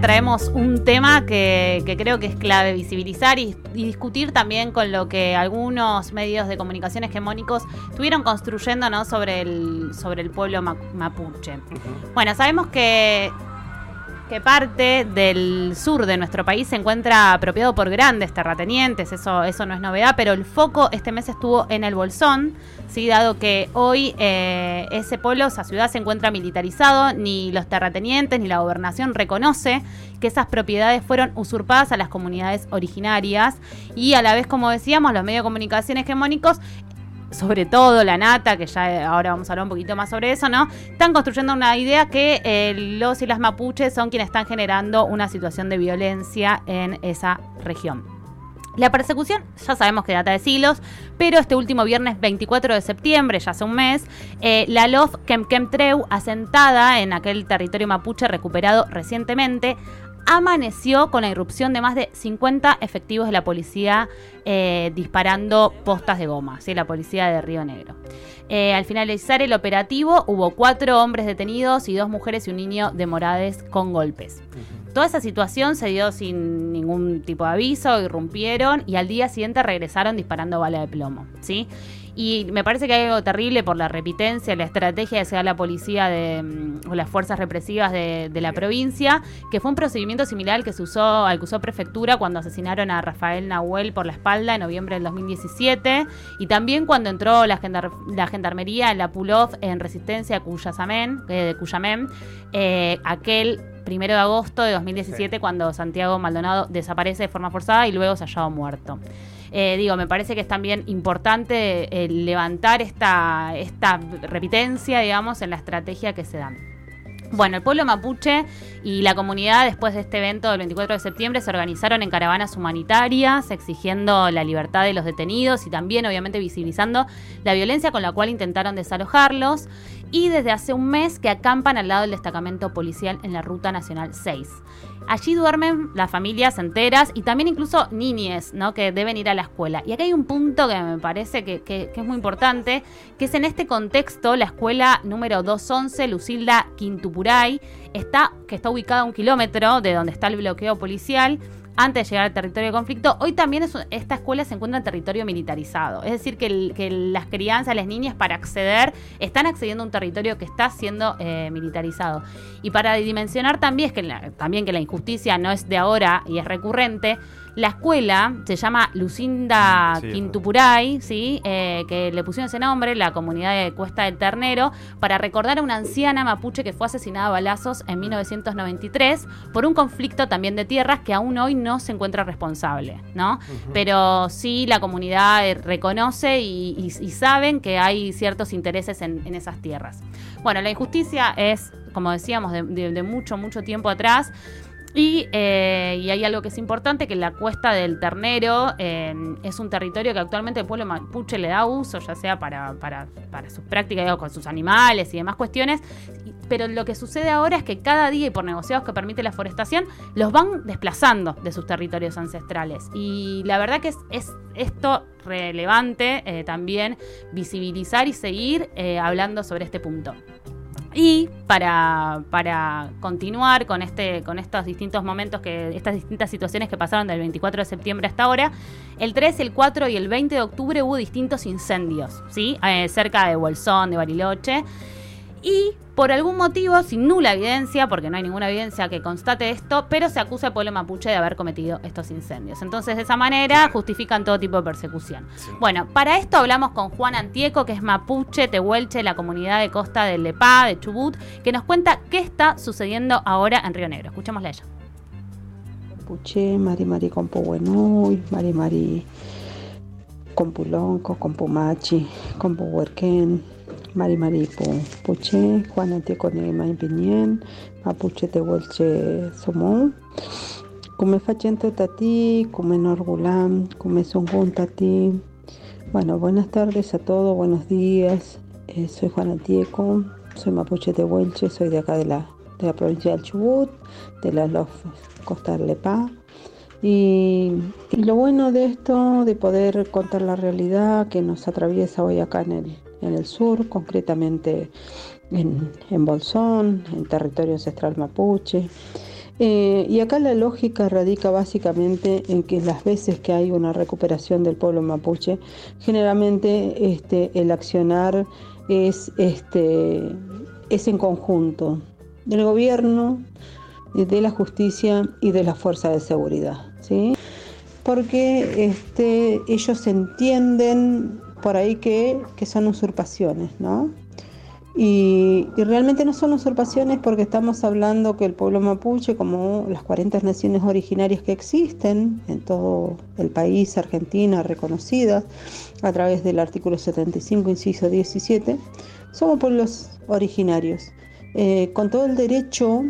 Semana traemos un tema que, creo que es clave visibilizar y, discutir también con lo que algunos medios de comunicación hegemónicos estuvieron construyendo ¿no? sobre, el, sobre el pueblo mapuche. Bueno, sabemos que que parte del sur de nuestro país se encuentra apropiado por grandes terratenientes, eso, eso no es novedad, pero el foco este mes estuvo en el Bolsón, ¿sí? dado que hoy eh, ese pueblo, esa ciudad se encuentra militarizado, ni los terratenientes ni la gobernación reconoce que esas propiedades fueron usurpadas a las comunidades originarias y a la vez, como decíamos, los medios de comunicación hegemónicos sobre todo la nata, que ya ahora vamos a hablar un poquito más sobre eso, ¿no? Están construyendo una idea que eh, los y las mapuches son quienes están generando una situación de violencia en esa región. La persecución ya sabemos que data de siglos, pero este último viernes 24 de septiembre, ya hace un mes, eh, la LOF Kemkemtreu, asentada en aquel territorio mapuche recuperado recientemente, amaneció con la irrupción de más de 50 efectivos de la policía eh, disparando postas de goma, ¿sí? la policía de Río Negro. Eh, al finalizar el operativo hubo cuatro hombres detenidos y dos mujeres y un niño de Morades con golpes. Toda esa situación se dio sin ningún tipo de aviso, irrumpieron y al día siguiente regresaron disparando bala de plomo. ¿sí? Y me parece que hay algo terrible por la repitencia, la estrategia de sea la policía de, mm, o las fuerzas represivas de, la provincia, que fue un procedimiento similar al que se usó, al que usó prefectura cuando asesinaron a Rafael Nahuel por la espalda en noviembre del 2017, y también cuando entró la, la gendarmería en la Pulov en resistencia a Cuyasamén, eh, de Cuyamén, eh, aquel primero de agosto de 2017 cuando Santiago Maldonado desaparece de forma forzada y luego se hallado muerto. Eh, digo, me parece que es también importante eh, levantar esta, esta repitencia, digamos, en la estrategia que se da. Bueno, el pueblo mapuche y la comunidad después de este evento del 24 de septiembre se organizaron en caravanas humanitarias exigiendo la libertad de los detenidos y también obviamente visibilizando la violencia con la cual intentaron desalojarlos y desde hace un mes que acampan al lado del destacamento policial en la Ruta Nacional 6. Allí duermen las familias enteras y también incluso niñes, ¿no? Que deben ir a la escuela. Y aquí hay un punto que me parece que, es muy importante, que es en este contexto la escuela número 211, Lucilda Quintupuray, está, que está ubicada a un kilómetro de donde está el bloqueo policial antes de llegar al territorio de conflicto, hoy también esta escuela se encuentra en territorio militarizado. Es decir, que, las crianzas, las niñas para acceder, están accediendo a un territorio que está siendo eh, militarizado. Y para dimensionar también, es que también que la injusticia no es de ahora y es recurrente, la escuela se llama Lucinda Quintupuray, ¿sí? Eh, que le pusieron ese nombre, la comunidad de Cuesta del Ternero, para recordar a una anciana mapuche que fue asesinada a balazos en 1993 por un conflicto también de tierras que aún hoy no se encuentra responsable, ¿no? Pero sí la comunidad eh, reconoce y, saben que hay ciertos intereses en, esas tierras. Bueno, la injusticia es, como decíamos, de mucho, mucho tiempo atrás. Eh, y, hay algo que es importante, que la cuesta del ternero eh, es un territorio que actualmente el pueblo mapuche le da uso, ya sea para, sus prácticas con sus animales y demás cuestiones. Pero lo que sucede ahora es que cada día y por negociados que permite la forestación, los van desplazando de sus territorios ancestrales. Y la verdad que es, es esto relevante eh, también visibilizar y seguir hablando sobre este punto. Y para, para, continuar con, este, con estos distintos momentos, que, estas distintas situaciones que pasaron del 24 de septiembre hasta ahora, el 3, el 4 y el 20 de octubre hubo distintos incendios, ¿sí? Eh, cerca de Bolsón, de Bariloche. Y por algún motivo, sin nula evidencia, porque no hay ninguna evidencia que constate esto, pero se acusa al pueblo mapuche de haber cometido estos incendios. Entonces, de esa manera justifican todo tipo de persecución. Bueno, para esto hablamos con Juan Antieco, que es mapuche, tehuelche, la comunidad de costa de Lepá, de Chubut, que nos cuenta qué está sucediendo ahora en Río Negro. Escuchémosle a ella. Mapuche, Mari Mari Compo Buenuy, Mari Mari Compulonco, Compumachi, Compo Mari Maripo, Puche, Juana Tecone Maipinien, Mapuche Tehuelche Somón, Come Fachento Tati, Come Norgulam, Come Songun Tati. Bueno, buenas tardes a todos, buenos días. Eh, soy Juana Tieco, soy mapuche de Huelche, soy de acá de la, de la provincia del Chubut, de la Lof Costa Lepá. Y, y, lo bueno de esto, de poder contar la realidad que nos atraviesa hoy acá en el, en el sur, concretamente en, en Bolsón, en territorio ancestral mapuche. Eh, y acá la lógica radica básicamente en que las veces que hay una recuperación del pueblo mapuche, generalmente este, el accionar es, este, es en conjunto del gobierno, de la justicia y de las fuerzas de seguridad. ¿sí? Porque este, ellos entienden por ahí que, que son usurpaciones, ¿no? Y, y, realmente no son usurpaciones porque estamos hablando que el pueblo mapuche, como las 40 naciones originarias que existen en todo el país, Argentina, reconocidas a través del artículo 75, inciso 17, somos pueblos originarios, eh, con todo el derecho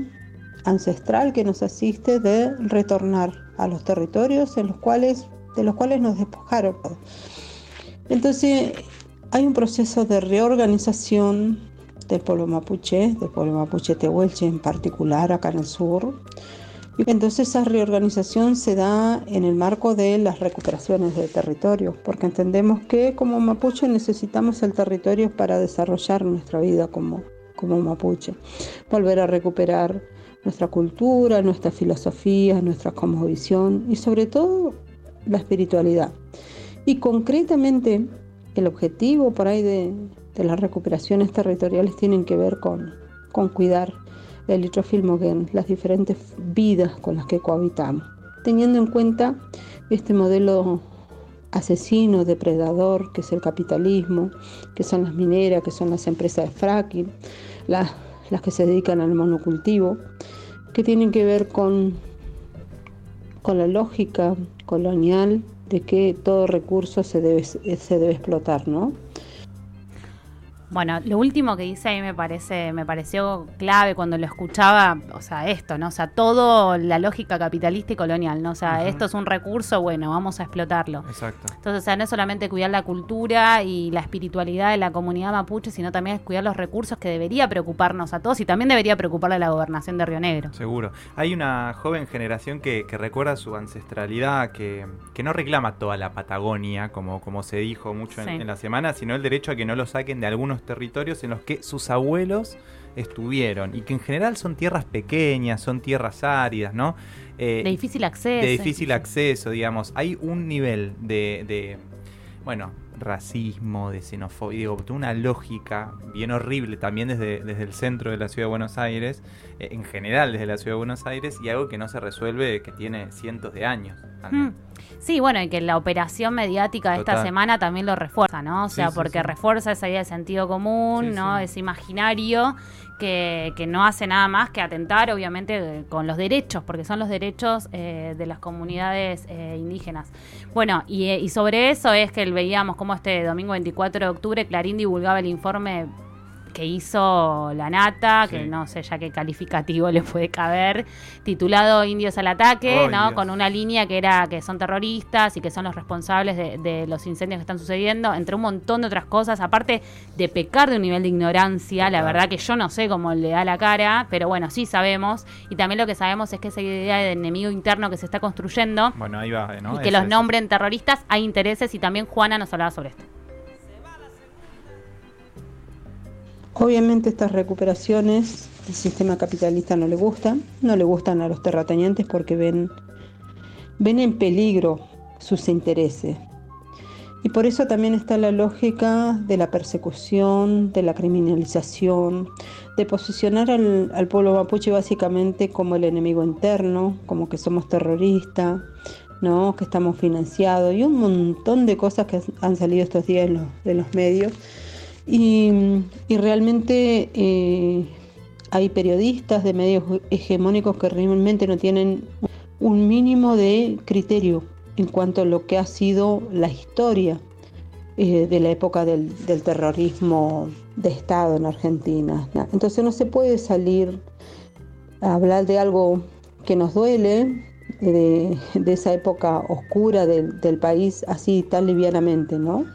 ancestral que nos asiste de retornar a los territorios en los cuales, de los cuales nos despojaron. Entonces, hay un proceso de reorganización del pueblo mapuche, del pueblo mapuche tehuelche en particular acá en el sur. Y entonces esa reorganización se da en el marco de las recuperaciones de territorio, porque entendemos que como mapuche necesitamos el territorio para desarrollar nuestra vida como, como mapuche, volver a recuperar nuestra cultura, nuestra filosofía, nuestra cosmovisión y sobre todo la espiritualidad. Y concretamente el objetivo por ahí de, las recuperaciones territoriales tienen que ver con, con cuidar el litrofilmogen, las diferentes vidas con las que cohabitamos, teniendo en cuenta este modelo asesino, depredador, que es el capitalismo, que son las mineras, que son las empresas de fracking, las, las que se dedican al monocultivo, que tienen que ver con, con la lógica colonial de que todo recurso se debe, se debe explotar, ¿no? Bueno, lo último que dice ahí me parece, me pareció clave cuando lo escuchaba, o sea, esto, ¿no? O sea, todo la lógica capitalista y colonial, ¿no? O sea, esto es un recurso, bueno, vamos a explotarlo. Exacto. Entonces, o sea, no es solamente cuidar la cultura y la espiritualidad de la comunidad mapuche, sino también es cuidar los recursos que debería preocuparnos a todos y también debería preocuparle a la gobernación de Río Negro. Seguro. Hay una joven generación que, que recuerda su ancestralidad, que, que, no reclama toda la Patagonia, como, como se dijo mucho en, en la semana, sino el derecho a que no lo saquen de algunos territorios en los que sus abuelos estuvieron y que en general son tierras pequeñas, son tierras áridas, ¿no? Eh, de difícil acceso. De difícil acceso, digamos. Hay un nivel de, de bueno, racismo, de xenofobia, digo, una lógica bien horrible también desde, desde el centro de la ciudad de Buenos Aires, eh, en general desde la ciudad de Buenos Aires, y algo que no se resuelve, que tiene cientos de años. Mm. Sí, bueno, y que la operación mediática de Total. esta semana también lo refuerza, ¿no? O sea, sí, porque sí. refuerza esa idea de sentido común, ¿no? Ese imaginario que, que, no hace nada más que atentar, obviamente, con los derechos, porque son los derechos eh, de las comunidades eh, indígenas. Bueno, y, y, sobre eso es que veíamos cómo este domingo 24 de octubre Clarín divulgaba el informe que hizo la Nata, sí. que no sé ya qué calificativo le puede caber, titulado Indios al ataque, oh, ¿no? Dios. Con una línea que era que son terroristas y que son los responsables de, de, los incendios que están sucediendo, entre un montón de otras cosas, aparte de pecar de un nivel de ignorancia, Total. la verdad que yo no sé cómo le da la cara, pero bueno, sí sabemos, y también lo que sabemos es que esa idea de enemigo interno que se está construyendo, bueno, ahí va, ¿no? y que es los nombren terroristas, hay intereses, y también Juana nos hablaba sobre esto. Obviamente estas recuperaciones el sistema capitalista no le gustan, no le gustan a los terratenientes porque ven, ven en peligro sus intereses. Y por eso también está la lógica de la persecución, de la criminalización, de posicionar al, al pueblo mapuche básicamente como el enemigo interno, como que somos terroristas, ¿no? que estamos financiados y un montón de cosas que han salido estos días en los, de los medios y, realmente eh, hay periodistas de medios hegemónicos que realmente no tienen un mínimo de criterio en cuanto a lo que ha sido la historia eh, de la época del, terrorismo de Estado en Argentina. Entonces no se puede salir a hablar de algo que nos duele, de, de esa época oscura del, del país así tan livianamente, ¿no?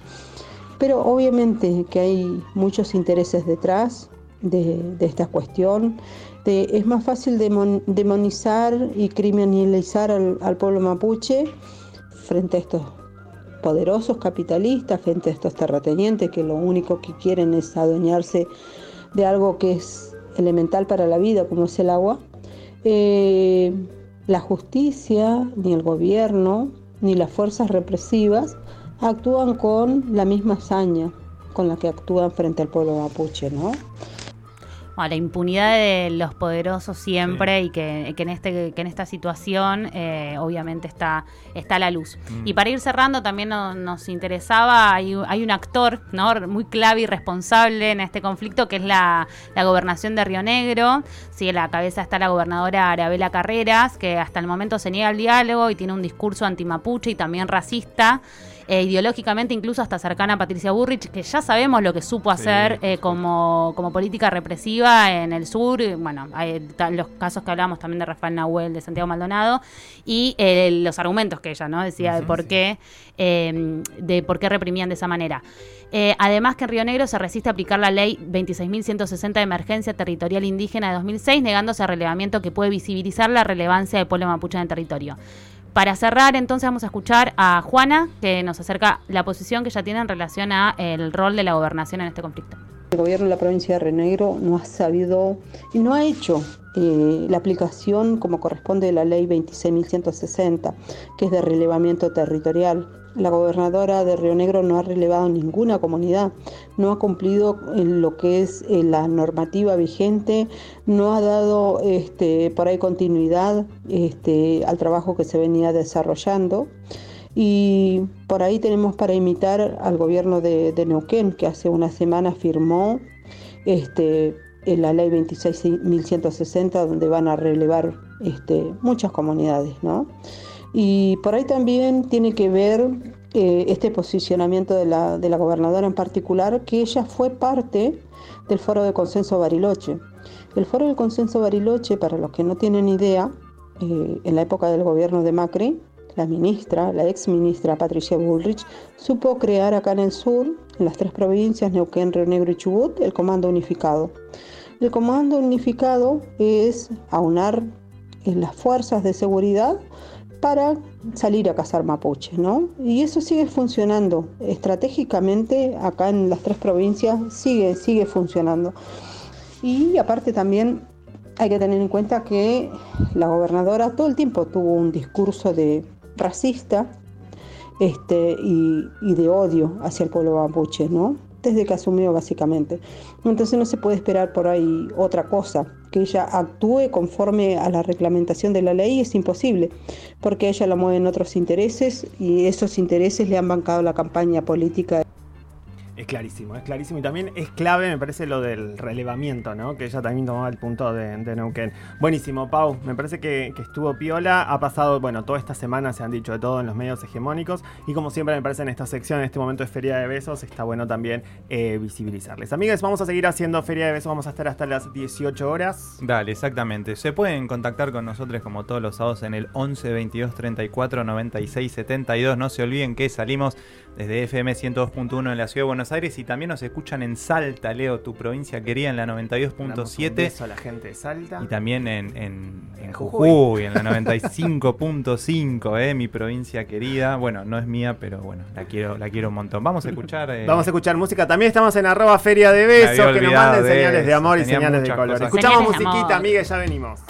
Pero obviamente que hay muchos intereses detrás de, esta cuestión. es más fácil demonizar y criminalizar al, pueblo mapuche frente a estos poderosos capitalistas, frente a estos terratenientes que lo único que quieren es adueñarse de algo que es elemental para la vida, como es el agua. Eh, la justicia, ni el gobierno, ni las fuerzas represivas actúan con la misma hazaña con la que actúan frente al pueblo mapuche, ¿no? la impunidad de los poderosos siempre y que, en este que en esta situación eh, obviamente está está a la luz. Mm. y para ir cerrando también nos interesaba hay, un actor no muy clave y responsable en este conflicto que es la, gobernación de Río Negro. Sí la cabeza está la gobernadora Arabela Carreras que hasta el momento se niega al diálogo y tiene un discurso antimapuche y también racista eh, ideológicamente incluso hasta cercana a Patricia Burrich, que ya sabemos lo que supo hacer eh, como, como política represiva en el sur. Bueno, hay los casos que hablábamos también de Rafael Nahuel, de Santiago Maldonado, y eh, los argumentos que ella no decía de por qué em, de por qué reprimían de esa manera. además que en Río Negro se resiste a aplicar la ley 26.160 de emergencia territorial indígena de 2006, negándose a relevamiento que puede visibilizar la relevancia del pueblo mapuche en el territorio. Para cerrar, entonces vamos a escuchar a Juana, que nos acerca la posición que ella tiene en relación a el rol de la gobernación en este conflicto. El gobierno de la provincia de Renegro no ha sabido y no ha hecho eh, la aplicación como corresponde de la ley 26.160, que es de relevamiento territorial. La gobernadora de Río Negro no ha relevado ninguna comunidad, no ha cumplido en lo que es eh, la normativa vigente, no ha dado este, por ahí continuidad este, al trabajo que se venía desarrollando. Y por ahí tenemos para imitar al gobierno de, Neuquén, que hace una semana firmó este, la ley 26.160, donde van a relevar este, muchas comunidades. ¿no? Y por ahí también tiene que ver eh, este posicionamiento de la, gobernadora en particular, que ella fue parte del Foro de Consenso Bariloche. El Foro de Consenso Bariloche, para los que no tienen idea, eh, en la época del gobierno de Macri, la ministra, la ex ministra Patricia Bullrich, supo crear acá en el sur, en las tres provincias, Neuquén, Río Negro y Chubut, el Comando Unificado. El Comando Unificado es aunar en las fuerzas de seguridad para salir a cazar mapuches, ¿no? Y eso sigue funcionando estratégicamente acá en las tres provincias, sigue, sigue funcionando. Y aparte también hay que tener en cuenta que la gobernadora todo el tiempo tuvo un discurso de racista este, y, y de odio hacia el pueblo mapuche, ¿no? Desde que asumió básicamente. Entonces no se puede esperar por ahí otra cosa, que ella actúe conforme a la reglamentación de la ley es imposible, porque ella la mueve en otros intereses y esos intereses le han bancado la campaña política es clarísimo, es clarísimo. Y también es clave, me parece, lo del relevamiento, ¿no? Que ella también tomaba el punto de, de Neuquén. Buenísimo, Pau. Me parece que, estuvo piola. Ha pasado, bueno, toda esta semana se han dicho de todo en los medios hegemónicos. Y como siempre, me parece en esta sección, en este momento de Feria de Besos, está bueno también eh, visibilizarles. Amigas, vamos a seguir haciendo Feria de Besos. Vamos a estar hasta las 18 horas. Dale, exactamente. Se pueden contactar con nosotros como todos los sábados en el 11 22 34 96 72. No se olviden que salimos desde FM 102.1 en la ciudad de Buenos Aires y también nos escuchan en Salta, Leo, tu provincia querida, en la 92.7. a la gente de Salta. Y también en, en, Jujuy, en la 95.5, eh, mi provincia querida. Bueno, no es mía, pero bueno, la quiero, la quiero un montón. Vamos a escuchar. Eh, Vamos a escuchar música. También estamos en arroba feria de besos, que nos manden señales de amor y señales de color. Escuchamos musiquita, amiga, ya venimos.